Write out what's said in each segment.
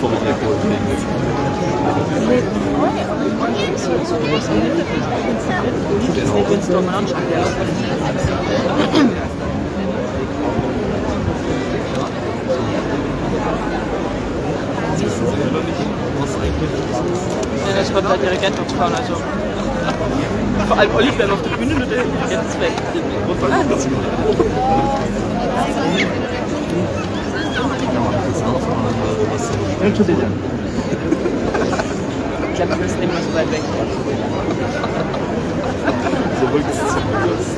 Vom Alkohol trinkt. Ja, das wird der Dirigent noch fahren, also. Vor allem Olli bleibt auf der Bühne und der Dirigent ist weg. Entschuldigung. Ich glaube, wir müssen so weit weg. So wirklich ist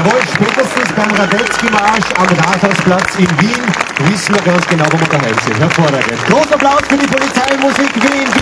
Jawohl, spätestens beim Radetzky-Marsch am Rathausplatz in Wien wissen wir ganz genau, wo wir daheim sind. Hervorragend. Großer Applaus für die Polizeimusik Wien, bitte.